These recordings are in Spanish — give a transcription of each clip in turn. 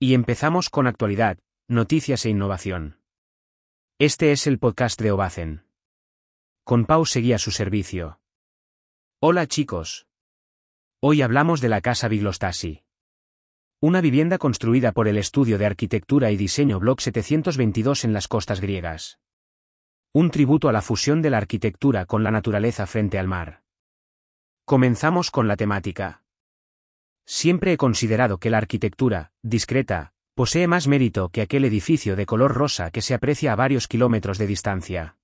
Y empezamos con actualidad, noticias e innovación. Este es el podcast de Obacen. Con Pau seguía su servicio. Hola chicos. Hoy hablamos de la Casa Biglostasi. Una vivienda construida por el Estudio de Arquitectura y Diseño Block 722 en las costas griegas. Un tributo a la fusión de la arquitectura con la naturaleza frente al mar. Comenzamos con la temática. Siempre he considerado que la arquitectura, discreta, posee más mérito que aquel edificio de color rosa que se aprecia a varios kilómetros de distancia.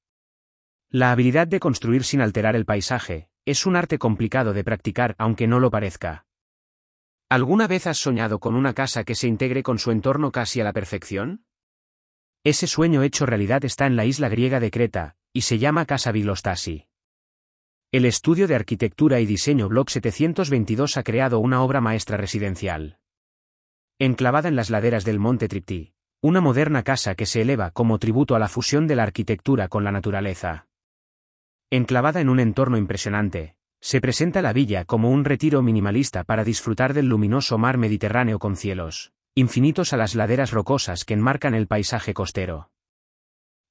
La habilidad de construir sin alterar el paisaje, es un arte complicado de practicar aunque no lo parezca. ¿Alguna vez has soñado con una casa que se integre con su entorno casi a la perfección? Ese sueño hecho realidad está en la isla griega de Creta, y se llama Casa Vilostasi. El estudio de arquitectura y diseño Block 722 ha creado una obra maestra residencial. Enclavada en las laderas del Monte Triptí, una moderna casa que se eleva como tributo a la fusión de la arquitectura con la naturaleza. Enclavada en un entorno impresionante, se presenta la villa como un retiro minimalista para disfrutar del luminoso mar Mediterráneo con cielos, infinitos a las laderas rocosas que enmarcan el paisaje costero.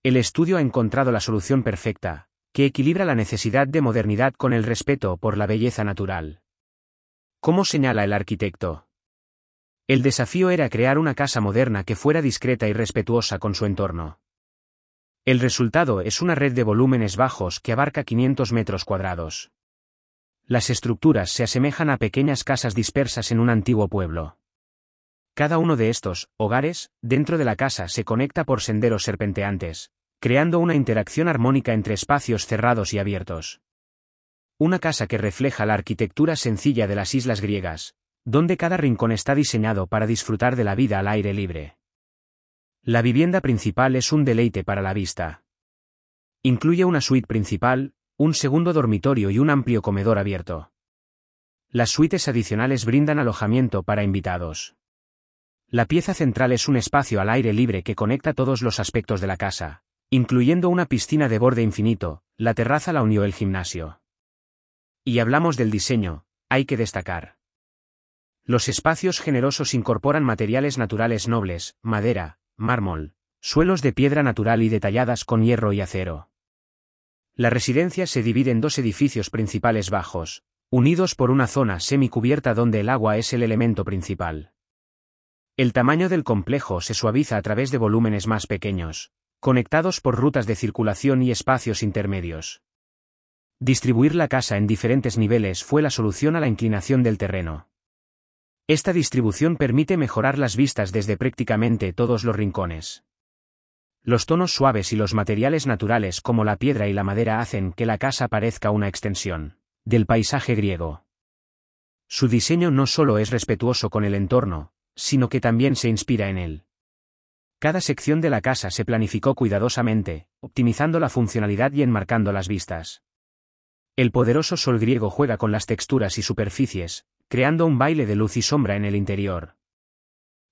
El estudio ha encontrado la solución perfecta, que equilibra la necesidad de modernidad con el respeto por la belleza natural. ¿Cómo señala el arquitecto? El desafío era crear una casa moderna que fuera discreta y respetuosa con su entorno. El resultado es una red de volúmenes bajos que abarca 500 metros cuadrados. Las estructuras se asemejan a pequeñas casas dispersas en un antiguo pueblo. Cada uno de estos, hogares, dentro de la casa se conecta por senderos serpenteantes, creando una interacción armónica entre espacios cerrados y abiertos. Una casa que refleja la arquitectura sencilla de las islas griegas, donde cada rincón está diseñado para disfrutar de la vida al aire libre. La vivienda principal es un deleite para la vista. Incluye una suite principal, un segundo dormitorio y un amplio comedor abierto. Las suites adicionales brindan alojamiento para invitados. La pieza central es un espacio al aire libre que conecta todos los aspectos de la casa, incluyendo una piscina de borde infinito, la terraza la unió el gimnasio. Y hablamos del diseño, hay que destacar. Los espacios generosos incorporan materiales naturales nobles, madera, mármol, suelos de piedra natural y detalladas con hierro y acero. La residencia se divide en dos edificios principales bajos, unidos por una zona semicubierta donde el agua es el elemento principal. El tamaño del complejo se suaviza a través de volúmenes más pequeños, conectados por rutas de circulación y espacios intermedios. Distribuir la casa en diferentes niveles fue la solución a la inclinación del terreno. Esta distribución permite mejorar las vistas desde prácticamente todos los rincones. Los tonos suaves y los materiales naturales como la piedra y la madera hacen que la casa parezca una extensión del paisaje griego. Su diseño no solo es respetuoso con el entorno, sino que también se inspira en él. Cada sección de la casa se planificó cuidadosamente, optimizando la funcionalidad y enmarcando las vistas. El poderoso sol griego juega con las texturas y superficies, creando un baile de luz y sombra en el interior.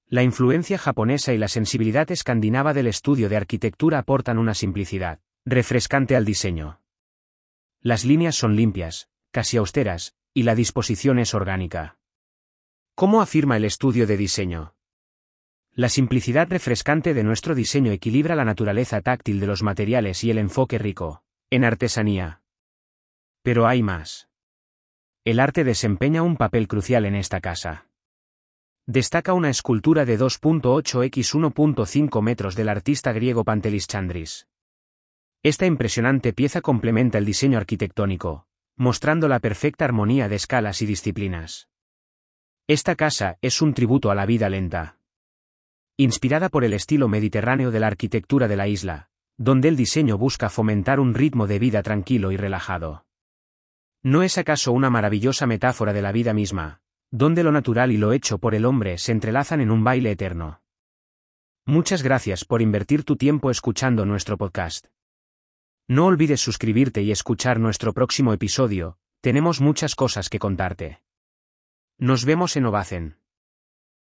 La influencia japonesa y la sensibilidad escandinava del estudio de arquitectura aportan una simplicidad refrescante al diseño. Las líneas son limpias, casi austeras, y la disposición es orgánica. ¿Cómo afirma el estudio de diseño? La simplicidad refrescante de nuestro diseño equilibra la naturaleza táctil de los materiales y el enfoque rico, en artesanía. Pero hay más. El arte desempeña un papel crucial en esta casa. Destaca una escultura de 2.8 x 1.5 metros del artista griego Pantelis Chandris. Esta impresionante pieza complementa el diseño arquitectónico, mostrando la perfecta armonía de escalas y disciplinas. Esta casa es un tributo a la vida lenta inspirada por el estilo mediterráneo de la arquitectura de la isla, donde el diseño busca fomentar un ritmo de vida tranquilo y relajado. ¿No es acaso una maravillosa metáfora de la vida misma, donde lo natural y lo hecho por el hombre se entrelazan en un baile eterno? Muchas gracias por invertir tu tiempo escuchando nuestro podcast. No olvides suscribirte y escuchar nuestro próximo episodio, tenemos muchas cosas que contarte. Nos vemos en Ovacen.